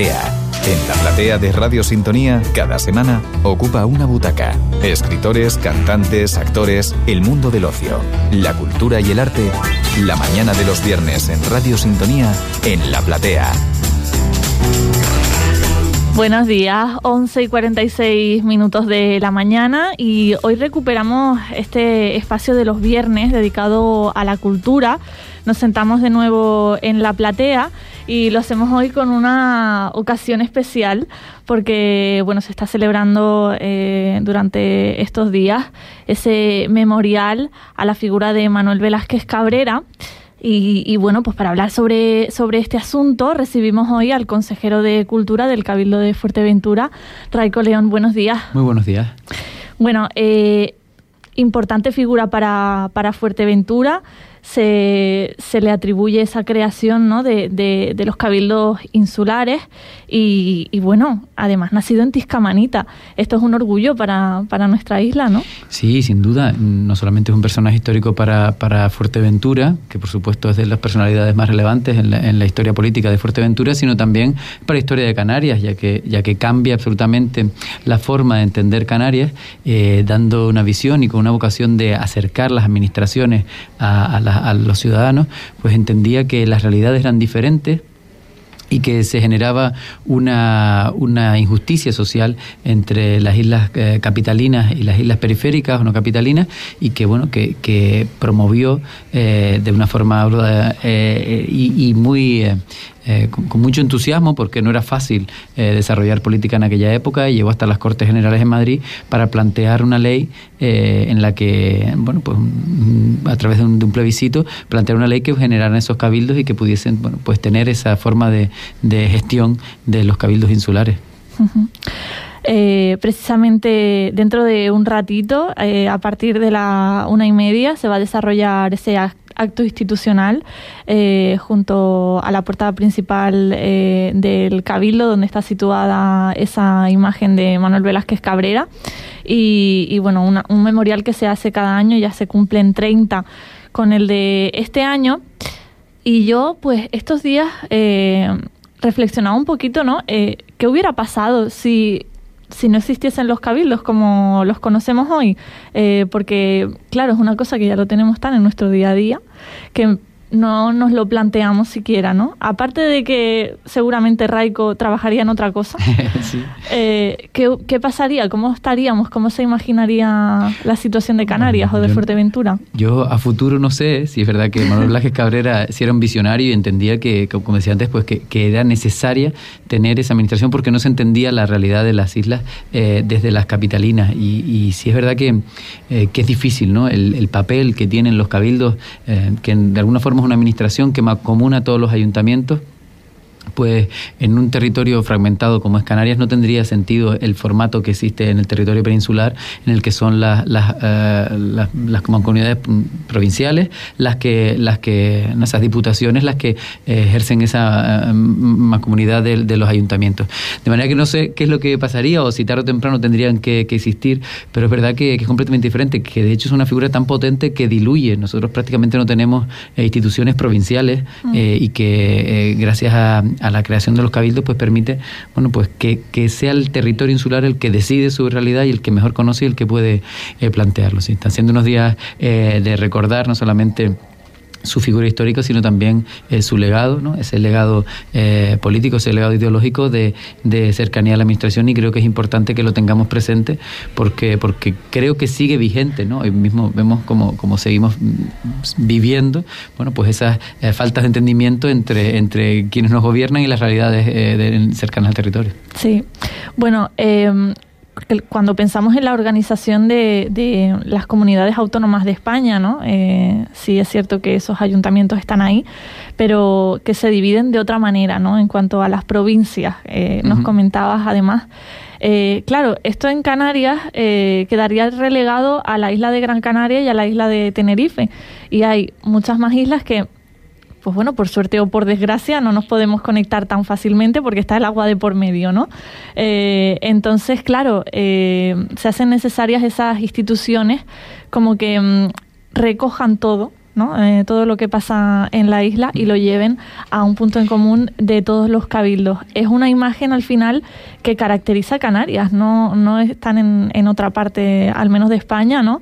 En la platea de Radio Sintonía, cada semana ocupa una butaca. Escritores, cantantes, actores, el mundo del ocio, la cultura y el arte. La mañana de los viernes en Radio Sintonía, en la platea. Buenos días, 11 y 46 minutos de la mañana y hoy recuperamos este espacio de los viernes dedicado a la cultura. Nos sentamos de nuevo en la platea y lo hacemos hoy con una ocasión especial porque bueno se está celebrando eh, durante estos días ese memorial a la figura de Manuel Velázquez Cabrera y, bueno, pues para hablar sobre, sobre este asunto recibimos hoy al consejero de Cultura del Cabildo de Fuerteventura, Raico León. Buenos días. Muy buenos días. Bueno, eh, importante figura para, para Fuerteventura se, se le atribuye esa creación ¿no? de, de, los cabildos insulares y, y, bueno, además nacido en Tiscamanita. Esto es un orgullo para, para, nuestra isla, ¿no? Sí, sin duda. No solamente es un personaje histórico para, para Fuerteventura, que por supuesto es de las personalidades más relevantes en la, en la, historia política de Fuerteventura, sino también para la historia de Canarias, ya que, ya que cambia absolutamente la forma de entender Canarias, eh, dando una visión y con una vocación de acercar las administraciones a, a la a, los ciudadanos, pues entendía que las realidades eran diferentes y que se generaba una, una, injusticia social entre las islas eh, capitalinas y las islas periféricas o no capitalinas y que bueno que, que promovió eh, de una forma eh, y, y, muy eh, con, mucho entusiasmo porque no era fácil eh, desarrollar política en aquella época y llegó hasta las Cortes Generales en Madrid para plantear una ley eh, en la que, bueno, pues a través de un, plebiscito, plantear una ley que generara esos cabildos y que pudiesen, bueno, pues tener esa forma de, gestión de los cabildos insulares. precisamente dentro de un ratito, a partir de la una y media, se va a desarrollar ese acto institucional eh, junto a la portada principal eh, del Cabildo, donde está situada esa imagen de Manuel Velázquez Cabrera. Y, bueno, un memorial que se hace cada año, ya se cumplen 30 con el de este año. Y yo, pues, estos días eh, reflexionaba un poquito, ¿no? ¿Qué hubiera pasado si si no existiesen los cabildos como los conocemos hoy, eh, porque claro, es una cosa que ya lo tenemos tan en nuestro día a día, que no nos lo planteamos siquiera, ¿no? Aparte de que seguramente Raico trabajaría en otra cosa, eh, ¿qué, pasaría? ¿Cómo estaríamos? ¿Cómo se imaginaría la situación de Canarias o de Fuerteventura? Yo a futuro no sé si es verdad que Manuel Blasquez Cabrera si era un visionario y entendía que, como decía antes, pues que, era necesaria tener esa administración porque no se entendía la realidad de las islas eh, desde las capitalinas. Y, y sí es verdad que, eh, que es difícil, ¿no? El, el, papel que tienen los cabildos, que de alguna forma una administración que comuna a todos los ayuntamientos pues en un territorio fragmentado como es Canarias no tendría sentido el formato que existe en el territorio peninsular, en el que son las, las, eh, las, comunidades provinciales, las que, las que, esas diputaciones, las que ejercen esa uh, de, los ayuntamientos. De manera que no sé qué es lo que pasaría o si tarde o temprano tendrían que, existir, pero es verdad que, es completamente diferente, que de hecho es una figura tan potente que diluye. Nosotros prácticamente no tenemos instituciones provinciales mm. y que gracias a a la creación de los cabildos, pues permite, bueno, pues que, que, sea el territorio insular el que decide su realidad y el que mejor conoce y el que puede eh, plantearlo. Están siendo unos días eh, de recordar no solamente su figura histórica, sino también eh, su legado, ¿no? ese legado eh, político, ese legado ideológico de, de, cercanía a la administración y creo que es importante que lo tengamos presente porque, porque creo que sigue vigente, ¿no? Hoy mismo vemos como, como seguimos viviendo, bueno, pues esas eh, faltas de entendimiento entre, entre quienes nos gobiernan y las realidades cercanas al territorio. Sí, bueno, em, cuando pensamos en la organización de, las comunidades autónomas de España, ¿no? Eh, sí es cierto que esos ayuntamientos están ahí, pero que se dividen de otra manera, ¿no? En cuanto a las provincias, eh, nos comentabas además. Eh, claro, esto en Canarias quedaría relegado a la isla de Gran Canaria y a la isla de Tenerife. Y hay muchas más islas que pues bueno, por suerte o por desgracia no nos podemos conectar tan fácilmente porque está el agua de por medio, ¿no? Eh, entonces, claro, eh, se hacen necesarias esas instituciones como que mm, recojan todo ¿no? Eh, todo lo que pasa en la isla y lo lleven a un punto en común de todos los cabildos. Es una imagen al final que caracteriza a Canarias, no, no están en, en otra parte, al menos de España, ¿no?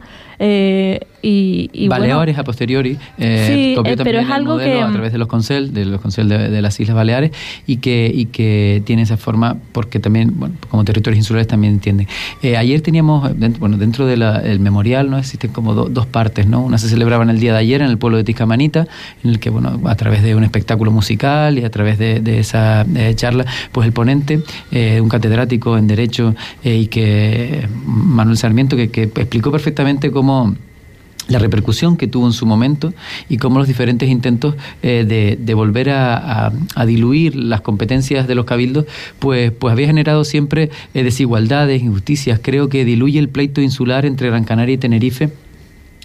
Y, Baleares a posteriori eh, sí, pero es algo que a través de los consel de los consel de, las Islas Baleares y que y que tiene esa forma porque también bueno, como territorios insulares también entienden. Ayer teníamos bueno dentro del memorial no existen como dos partes no una se celebraba en el día de ayer en el pueblo de Tiscamanita, en el que, bueno, a través de un espectáculo musical y a través de, esa eh, charla, pues el ponente, eh, un catedrático en Derecho eh, y que Manuel Sarmiento, que, explicó perfectamente cómo la repercusión que tuvo en su momento y cómo los diferentes intentos de, volver a, diluir las competencias de los cabildos, pues, pues había generado siempre desigualdades, injusticias. Creo que diluye el pleito insular entre Gran Canaria y Tenerife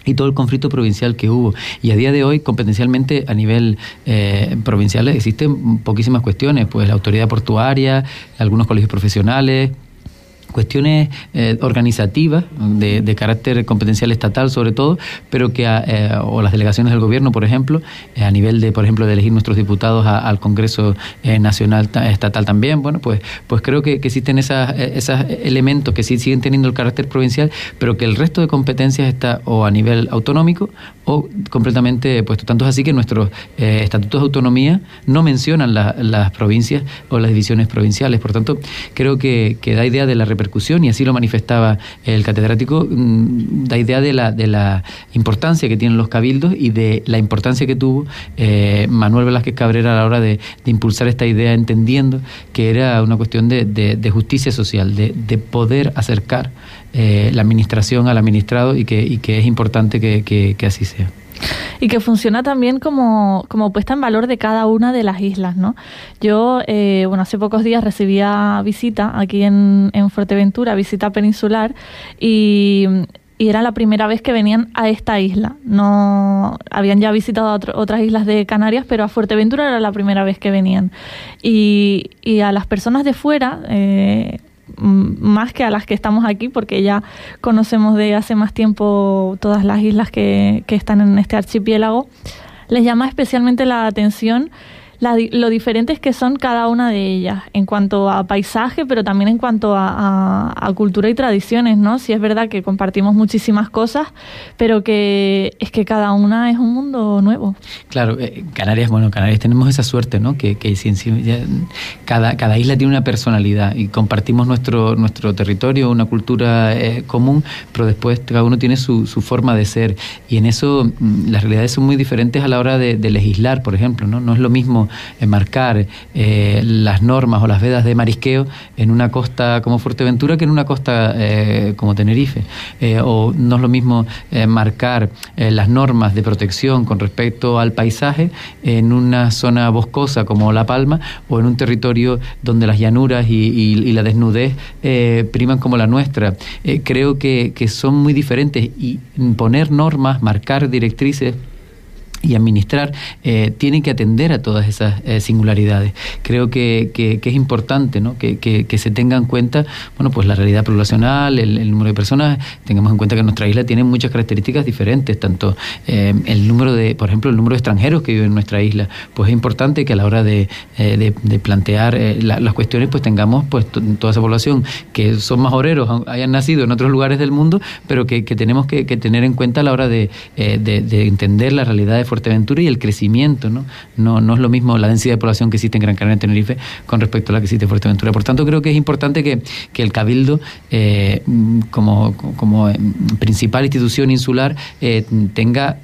y todo el conflicto provincial que hubo. Y a día de hoy, competencialmente a nivel eh, provincial, existen poquísimas cuestiones, pues la autoridad portuaria, algunos colegios profesionales, cuestiones eh, organizativas de, carácter competencial estatal sobre todo, pero que eh, o las delegaciones del gobierno, por ejemplo, eh, a nivel de, por ejemplo, de elegir nuestros diputados al Congreso Nacional Estatal también, bueno, pues, pues creo que, existen esos elementos que sí siguen teniendo el carácter provincial, pero que el resto de competencias está o a nivel autonómico o completamente puesto. Tanto es así que nuestros estatutos de autonomía no mencionan las provincias o las divisiones provinciales. Por tanto, creo que, que da idea de la representación y así lo manifestaba el catedrático, mm, da idea de la, de la importancia que tienen los cabildos y de la importancia que tuvo eh, Manuel Velázquez Cabrera a la hora de, impulsar esta idea, entendiendo que era una cuestión de, justicia social, de, poder acercar eh, la administración al administrado y que, y que es importante que así sea y que funciona también como, como, puesta en valor de cada una de las islas, ¿no? Yo, eh, bueno, hace pocos días recibía visita aquí en, en Fuerteventura, visita peninsular, y, era la primera vez que venían a esta isla. No habían ya visitado otras islas de Canarias, pero a Fuerteventura era la primera vez que venían. Y, y a las personas de fuera, eh, más que a las que estamos aquí, porque ya conocemos de hace más tiempo todas las islas que, que están en este archipiélago, les llama especialmente la atención lo diferentes que son cada una de ellas en cuanto a paisaje, pero también en cuanto a, cultura y tradiciones, ¿no? Si es verdad que compartimos muchísimas cosas, pero que es que cada una es un mundo nuevo. Claro, eh, Canarias, bueno, Canarias tenemos esa suerte, ¿no? Que, que cada, cada isla tiene una personalidad y compartimos nuestro, nuestro territorio, una cultura eh, común, pero después cada uno tiene su, su, forma de ser y en eso mm, las realidades son muy diferentes a la hora de, de legislar, por ejemplo, ¿no? No es lo mismo marcar eh, las normas o las vedas de marisqueo en una costa como Fuerteventura que en una costa eh, como Tenerife. Eh, o no es lo mismo marcar las normas de protección con respecto al paisaje en una zona boscosa como La Palma o en un territorio donde las llanuras y, la desnudez priman como la nuestra. creo que, que son muy diferentes y poner normas, marcar directrices y administrar, eh, tienen que atender a todas esas eh, singularidades. Creo que, que, es importante ¿no? que, que, se tenga en cuenta bueno, pues la realidad poblacional, el, número de personas, tengamos en cuenta que nuestra isla tiene muchas características diferentes, tanto eh, el número de, por ejemplo, el número de extranjeros que viven en nuestra isla, pues es importante que a la hora de, de, plantear las cuestiones, pues tengamos pues toda esa población que son más obreros, hayan nacido en otros lugares del mundo, pero que, tenemos que, tener en cuenta a la hora de, entender la realidad de Fuerteventura y el crecimiento, ¿no? ¿no? No es lo mismo la densidad de población que existe en Gran Canaria y Tenerife con respecto a la que existe en Fuerteventura. Por tanto, creo que es importante que, que el Cabildo, eh, como, como eh, principal institución insular, eh, tenga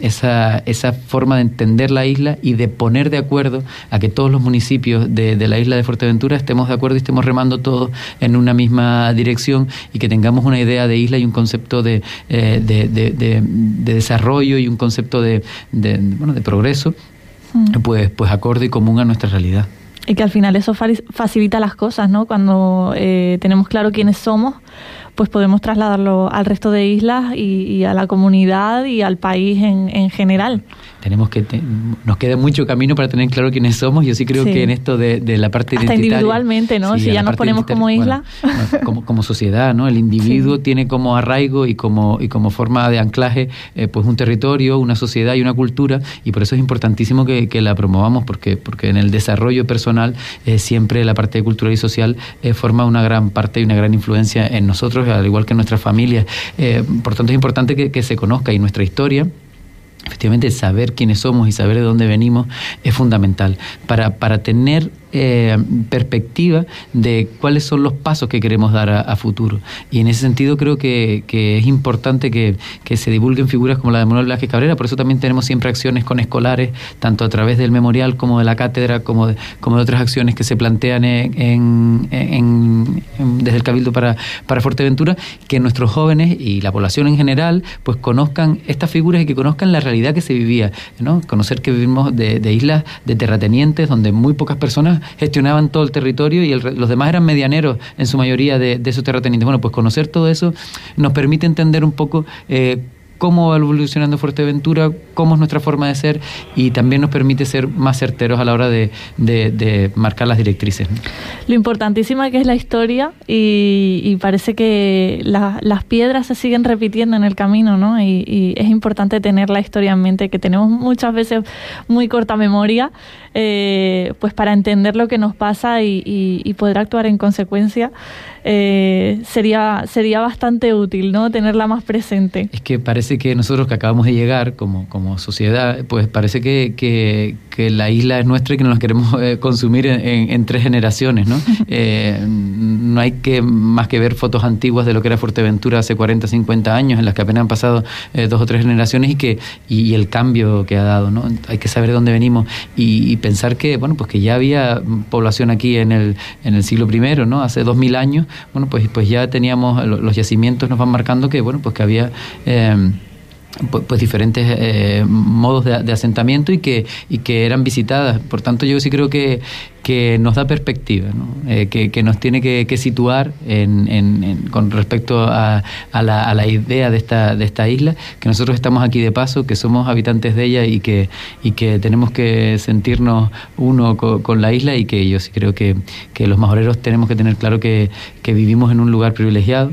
esa, esa forma de entender la isla y de poner de acuerdo a que todos los municipios de, de la isla de Fuerteventura estemos de acuerdo y estemos remando todos en una misma dirección y que tengamos una idea de isla y un concepto de, de desarrollo y un concepto de, de, bueno, de progreso, mm. pues, pues acorde y común a nuestra realidad. Y que al final eso facilita las cosas, ¿no? Cuando eh, tenemos claro quiénes somos, pues podemos trasladarlo al resto de islas y, a la comunidad y al país en, en general tenemos que nos queda mucho camino para tener claro quiénes somos. Yo sí creo que en esto de, la parte Hasta individualmente, ¿no? si ya nos ponemos como isla. como, como sociedad, ¿no? El individuo tiene como arraigo y como, y como forma de anclaje eh, pues un territorio, una sociedad y una cultura y por eso es importantísimo que, la promovamos porque, porque en el desarrollo personal eh, siempre la parte cultural y social eh, forma una gran parte y una gran influencia en nosotros, al igual que en nuestras familias. por tanto es importante que, que se conozca y nuestra historia efectivamente saber quiénes somos y saber de dónde venimos es fundamental para, para tener eh, perspectiva de cuáles son los pasos que queremos dar a, futuro. Y en ese sentido creo que, es importante que, se divulguen figuras como la de Manuel Velázquez Cabrera, por eso también tenemos siempre acciones con escolares, tanto a través del memorial como de la cátedra, como de, como de otras acciones que se plantean en, desde el Cabildo para, para Fuerteventura, que nuestros jóvenes y la población en general pues conozcan estas figuras y que conozcan la realidad que se vivía, ¿no? conocer que vivimos de, de islas de terratenientes donde muy pocas personas gestionaban todo el territorio y los demás eran medianeros en su mayoría de, de esos terratenientes. Bueno, pues conocer todo eso nos permite entender un poco eh, cómo va evolucionando Fuerteventura, cómo es nuestra forma de ser y también nos permite ser más certeros a la hora de, marcar las directrices. Lo importantísima que es la historia y, parece que las piedras se siguen repitiendo en el camino, ¿no? Y, es importante tener la historia en mente, que tenemos muchas veces muy corta memoria, eh, pues para entender lo que nos pasa y, poder actuar en consecuencia. Eh, sería, sería bastante útil, ¿no? Tenerla más presente. Es que parece que nosotros que acabamos de llegar como, como sociedad, pues parece que, que, la isla es nuestra y que nos la queremos eh, consumir en, tres generaciones, ¿no? Eh, no hay que más que ver fotos antiguas de lo que era Fuerteventura hace 40, 50 años, en las que apenas han pasado dos o tres generaciones y que y, el cambio que ha dado, ¿no? Hay que saber de dónde venimos y, pensar que, bueno, pues que ya había población aquí en el, en el siglo I, ¿no? Hace dos mil años bueno, pues, pues ya teníamos, los yacimientos nos van marcando que, bueno, pues que había... Pues, pues, diferentes eh, modos de, asentamiento y que, y que eran visitadas. Por tanto, yo sí creo que, que nos da perspectiva, eh, que, nos tiene que, situar en, con respecto a, la, idea de esta, de esta isla, que nosotros estamos aquí de paso, que somos habitantes de ella y que, y que tenemos que sentirnos uno con, la isla y que yo sí creo que, los majoreros tenemos que tener claro que vivimos en un lugar privilegiado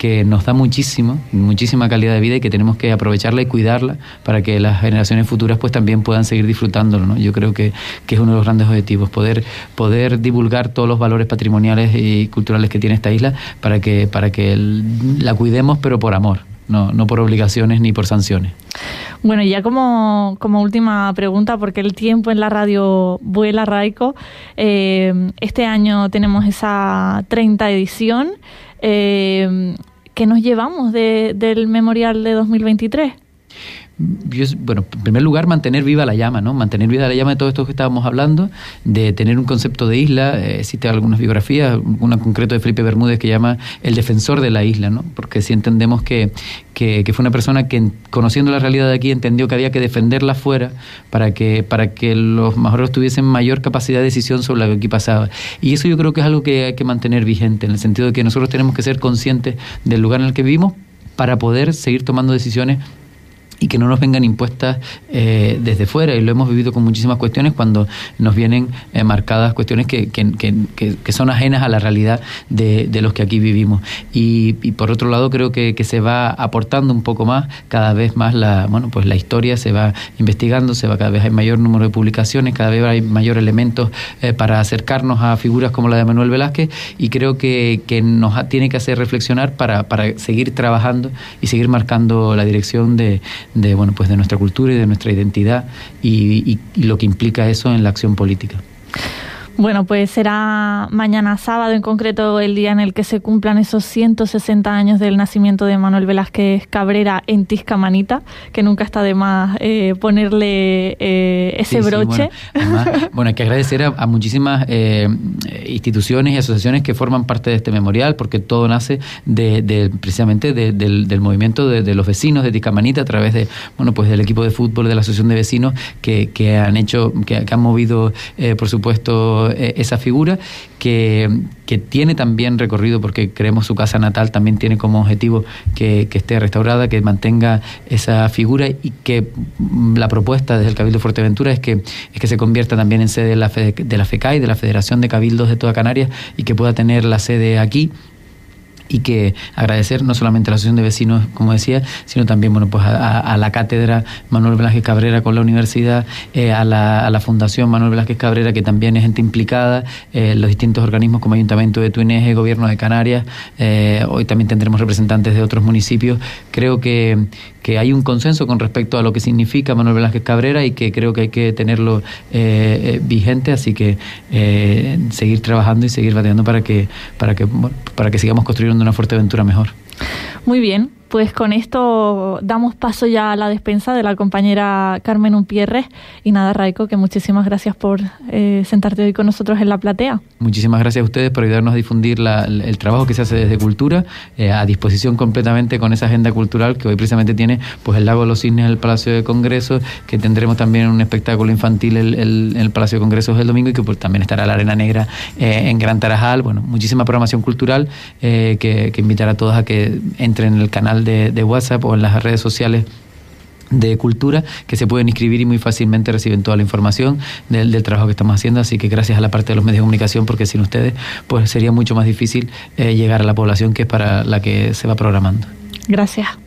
que nos da muchísimo, muchísima calidad de vida y que tenemos que aprovecharla y cuidarla para que las generaciones futuras pues también puedan seguir disfrutándolo. ¿no? Yo creo que, que, es uno de los grandes objetivos, poder, poder divulgar todos los valores patrimoniales y culturales que tiene esta isla para que, para que la cuidemos pero por amor. No, no por obligaciones ni por sanciones. Bueno, ya como, como, última pregunta, porque el tiempo en la radio vuela, Raico. Eh, este año tenemos esa 30 edición. Eh, ¿Qué nos llevamos de, del memorial de 2023? Bueno, en primer lugar, mantener viva la llama, ¿no? Mantener viva la llama de todo esto que estábamos hablando, de tener un concepto de isla. Eh, existe algunas biografías, una concreto de Felipe Bermúdez que llama el defensor de la isla, ¿no? Porque si entendemos que, que, fue una persona que, conociendo la realidad de aquí, entendió que había que defenderla fuera para que, para que los majoreros tuviesen mayor capacidad de decisión sobre lo que aquí pasaba. Y eso yo creo que es algo que hay que mantener vigente, en el sentido de que nosotros tenemos que ser conscientes del lugar en el que vivimos para poder seguir tomando decisiones y que no nos vengan impuestas eh, desde fuera. Y lo hemos vivido con muchísimas cuestiones cuando nos vienen eh, marcadas cuestiones que, que, que, que, son ajenas a la realidad de, de los que aquí vivimos. Y, por otro lado, creo que, se va aportando un poco más, cada vez más la, bueno, pues la historia se va investigando, se va cada vez hay mayor número de publicaciones, cada vez hay mayor elementos eh, para acercarnos a figuras como la de Manuel Velázquez y creo que, que nos tiene que hacer reflexionar para, para seguir trabajando y seguir marcando la dirección de, de, bueno, pues de nuestra cultura y de nuestra identidad y, y lo que implica eso en la acción política. Bueno, pues será mañana sábado, en concreto el día en el que se cumplan esos 160 años del nacimiento de Manuel Velázquez Cabrera en Tiscamanita, que nunca está de más eh, ponerle eh, ese broche. bueno, hay que agradecer a, muchísimas eh, instituciones y asociaciones que forman parte de este memorial, porque todo nace de, precisamente del, movimiento de, los vecinos de Tiscamanita a través de, bueno, pues del equipo de fútbol de la asociación de vecinos que, han hecho, que, que han movido, por supuesto, eh, esa figura que, que, tiene también recorrido porque creemos su casa natal también tiene como objetivo que, que, esté restaurada, que mantenga esa figura y que mm, la propuesta desde el Cabildo de Fuerteventura es que, es que se convierta también en sede de la, de la FECAI, de la Federación de Cabildos de toda Canarias y que pueda tener la sede aquí y que agradecer no solamente a la Asociación de Vecinos, como decía, sino también bueno, pues a, la cátedra Manuel Velázquez Cabrera con la universidad, eh, a, la, a, la, Fundación Manuel Velázquez Cabrera, que también es gente implicada, eh, los distintos organismos como Ayuntamiento de Tuineje, Gobierno de Canarias, eh, hoy también tendremos representantes de otros municipios. Creo que, que hay un consenso con respecto a lo que significa Manuel Velázquez Cabrera y que creo que hay que tenerlo vigente, así que seguir trabajando y seguir bateando para que, para que, para que sigamos construyendo una Fuerteventura mejor. Muy bien, pues con esto damos paso ya a la despensa de la compañera Carmen Umpierre. Y nada, Raico, que muchísimas gracias por eh, sentarte hoy con nosotros en la platea. Muchísimas gracias a ustedes por ayudarnos a difundir el, trabajo que se hace desde Cultura, eh, a disposición completamente con esa agenda cultural que hoy precisamente tiene pues el Lago de los Cisnes, el Palacio de Congresos, que tendremos también un espectáculo infantil en el, Palacio de Congresos el domingo y que pues, también estará la Arena Negra eh, en Gran Tarajal. Bueno, muchísima programación cultural que, que invitar a todos a que entren en el canal de, WhatsApp o en las redes sociales de cultura que se pueden inscribir y muy fácilmente reciben toda la información del, trabajo que estamos haciendo. Así que gracias a la parte de los medios de comunicación, porque sin ustedes pues sería mucho más difícil eh, llegar a la población que es para la que se va programando. Gracias.